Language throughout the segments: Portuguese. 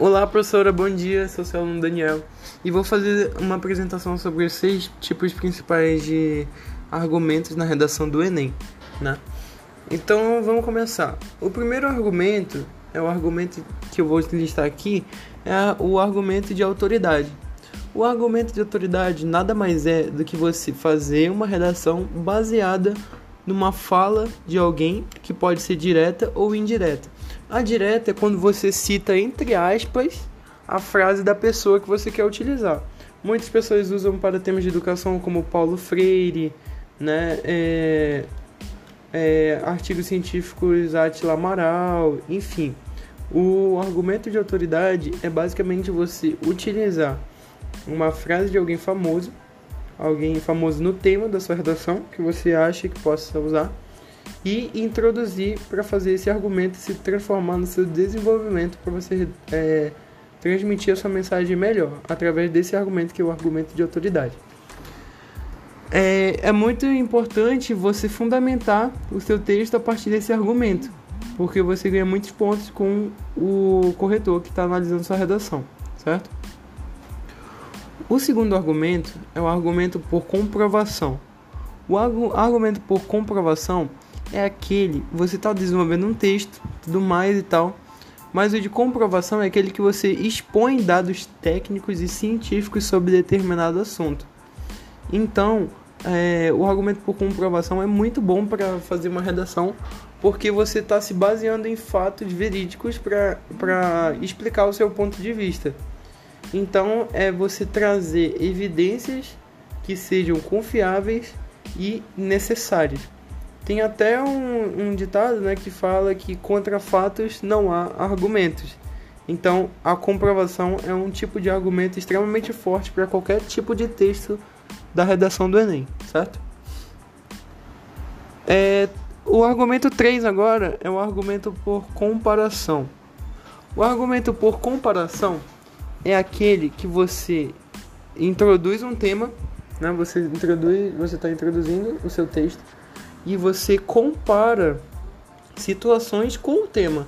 Olá, professora, bom dia. Sou seu aluno Daniel e vou fazer uma apresentação sobre os seis tipos principais de argumentos na redação do Enem, né? Então vamos começar. O primeiro argumento é o argumento que eu vou listar aqui, é o argumento de autoridade. O argumento de autoridade nada mais é do que você fazer uma redação baseada numa fala de alguém que pode ser direta ou indireta. A direta é quando você cita entre aspas a frase da pessoa que você quer utilizar. Muitas pessoas usam para temas de educação como Paulo Freire, né? É, é, artigos científicos Atila Amaral, enfim. O argumento de autoridade é basicamente você utilizar uma frase de alguém famoso alguém famoso no tema da sua redação que você acha que possa usar e introduzir para fazer esse argumento se transformar no seu desenvolvimento para você é, transmitir a sua mensagem melhor através desse argumento que é o argumento de autoridade. É, é muito importante você fundamentar o seu texto a partir desse argumento, porque você ganha muitos pontos com o corretor que está analisando sua redação, certo? O segundo argumento é o argumento por comprovação. O argumento por comprovação é aquele você está desenvolvendo um texto, tudo mais e tal, mas o de comprovação é aquele que você expõe dados técnicos e científicos sobre determinado assunto. Então, é, o argumento por comprovação é muito bom para fazer uma redação, porque você está se baseando em fatos verídicos para explicar o seu ponto de vista. Então é você trazer evidências que sejam confiáveis e necessárias. Tem até um, um ditado né, que fala que contra fatos não há argumentos. Então a comprovação é um tipo de argumento extremamente forte para qualquer tipo de texto da redação do Enem, certo? É, o argumento 3 agora é o argumento por comparação. O argumento por comparação é aquele que você introduz um tema, né? Você introduz, você está introduzindo o seu texto e você compara situações com o tema.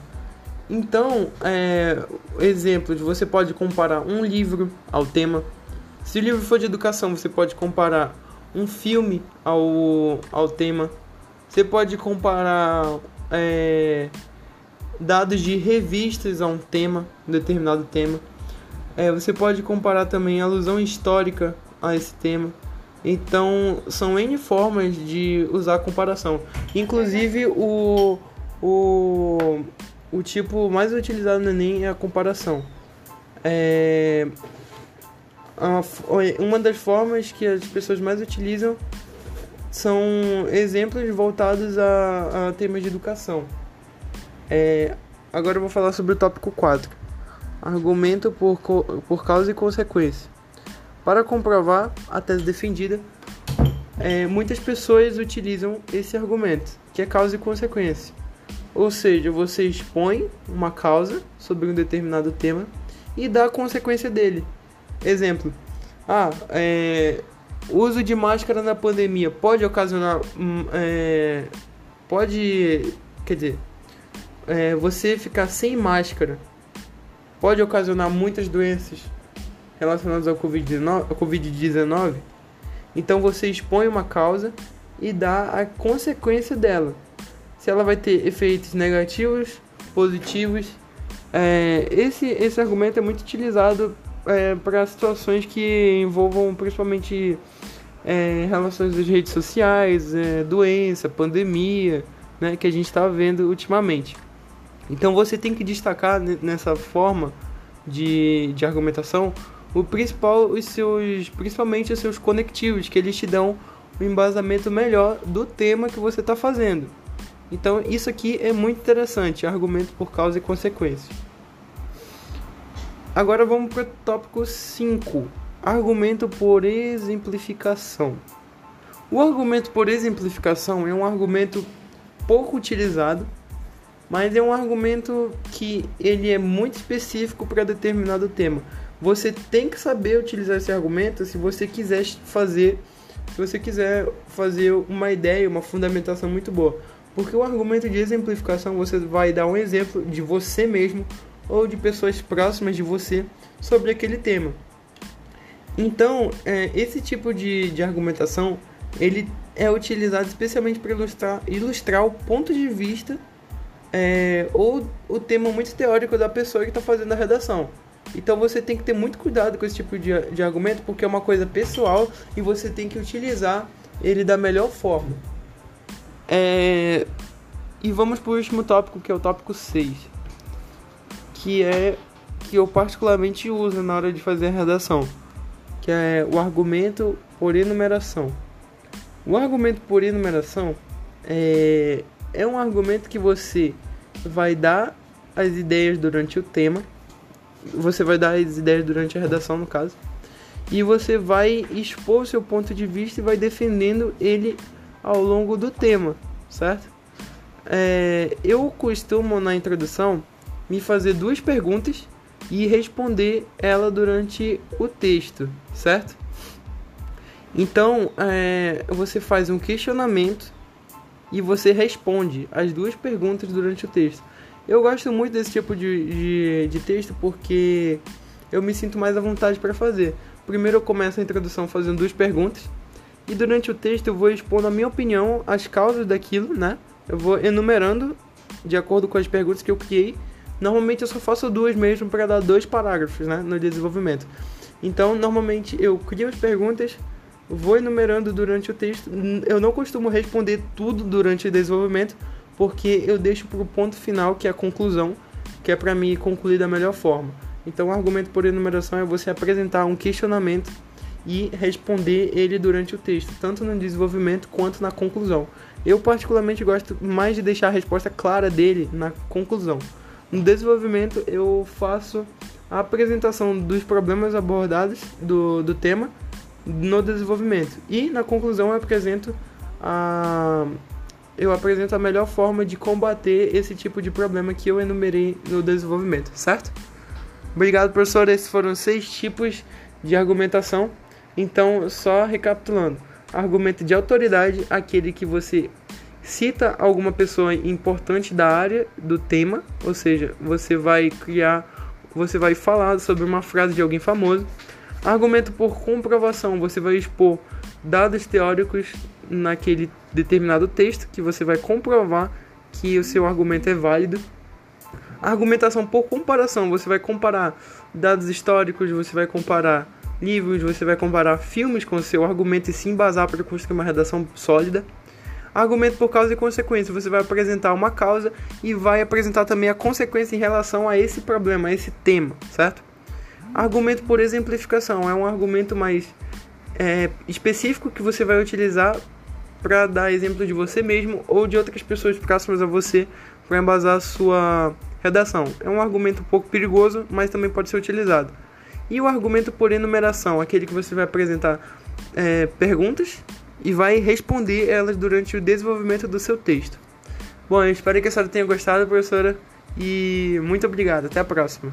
Então, é, exemplos, você pode comparar um livro ao tema. Se o livro for de educação, você pode comparar um filme ao, ao tema. Você pode comparar é, dados de revistas a um tema, um determinado tema. É, você pode comparar também alusão histórica a esse tema. Então, são N formas de usar a comparação. Inclusive, o, o, o tipo mais utilizado no Enem é a comparação. É, uma das formas que as pessoas mais utilizam são exemplos voltados a, a temas de educação. É, agora eu vou falar sobre o tópico 4 argumento por, por causa e consequência. Para comprovar a tese defendida, é, muitas pessoas utilizam esse argumento, que é causa e consequência. Ou seja, você expõe uma causa sobre um determinado tema e dá a consequência dele. Exemplo: ah, é, uso de máscara na pandemia pode ocasionar. Hum, é, pode. Quer dizer, é, você ficar sem máscara pode ocasionar muitas doenças relacionadas ao Covid-19. Então você expõe uma causa e dá a consequência dela. Se ela vai ter efeitos negativos, positivos. É, esse, esse argumento é muito utilizado é, para situações que envolvam principalmente é, relações das redes sociais, é, doença, pandemia, né, que a gente está vendo ultimamente. Então você tem que destacar nessa forma de, de argumentação o principal, os seus, principalmente os seus conectivos, que eles te dão um embasamento melhor do tema que você está fazendo. Então isso aqui é muito interessante, argumento por causa e consequência. Agora vamos para o tópico 5, argumento por exemplificação. O argumento por exemplificação é um argumento pouco utilizado mas é um argumento que ele é muito específico para determinado tema. Você tem que saber utilizar esse argumento se você quiser fazer, se você quiser fazer uma ideia, uma fundamentação muito boa. Porque o argumento de exemplificação você vai dar um exemplo de você mesmo ou de pessoas próximas de você sobre aquele tema. Então, é, esse tipo de, de argumentação ele é utilizado especialmente para ilustrar, ilustrar o ponto de vista é, ou o tema muito teórico da pessoa que está fazendo a redação. Então você tem que ter muito cuidado com esse tipo de, de argumento porque é uma coisa pessoal e você tem que utilizar ele da melhor forma. É... E vamos para o último tópico, que é o tópico 6, que é que eu particularmente uso na hora de fazer a redação, que é o argumento por enumeração. O argumento por enumeração é, é um argumento que você vai dar as ideias durante o tema, você vai dar as ideias durante a redação, no caso, e você vai expor seu ponto de vista e vai defendendo ele ao longo do tema, certo? É, eu costumo na introdução me fazer duas perguntas e responder ela durante o texto, certo? Então é, você faz um questionamento e você responde as duas perguntas durante o texto. Eu gosto muito desse tipo de, de, de texto porque eu me sinto mais à vontade para fazer. Primeiro eu começo a introdução fazendo duas perguntas e durante o texto eu vou expondo a minha opinião, as causas daquilo, né? Eu vou enumerando de acordo com as perguntas que eu criei. Normalmente eu só faço duas mesmo para dar dois parágrafos, né, no desenvolvimento. Então, normalmente eu crio as perguntas, vou enumerando durante o texto. Eu não costumo responder tudo durante o desenvolvimento, porque eu deixo para o ponto final, que é a conclusão, que é para mim concluir da melhor forma. Então, o argumento por enumeração é você apresentar um questionamento e responder ele durante o texto, tanto no desenvolvimento quanto na conclusão. Eu particularmente gosto mais de deixar a resposta clara dele na conclusão. No desenvolvimento eu faço a apresentação dos problemas abordados do, do tema no desenvolvimento e na conclusão eu apresento a eu apresento a melhor forma de combater esse tipo de problema que eu enumerei no desenvolvimento, certo? Obrigado, professor. Esses foram seis tipos de argumentação então, só recapitulando: argumento de autoridade, aquele que você cita alguma pessoa importante da área do tema, ou seja, você vai criar, você vai falar sobre uma frase de alguém famoso. Argumento por comprovação, você vai expor dados teóricos naquele determinado texto que você vai comprovar que o seu argumento é válido. Argumentação por comparação, você vai comparar dados históricos, você vai comparar livros, você vai comparar filmes com o seu argumento e se embasar para construir uma redação sólida. Argumento por causa e consequência, você vai apresentar uma causa e vai apresentar também a consequência em relação a esse problema, a esse tema, certo? Argumento por exemplificação é um argumento mais é, específico que você vai utilizar para dar exemplo de você mesmo ou de outras pessoas próximas a você para embasar a sua redação. É um argumento um pouco perigoso, mas também pode ser utilizado. E o argumento por enumeração, aquele que você vai apresentar é, perguntas e vai responder elas durante o desenvolvimento do seu texto. Bom, eu espero que a senhora tenha gostado, professora, e muito obrigado. Até a próxima.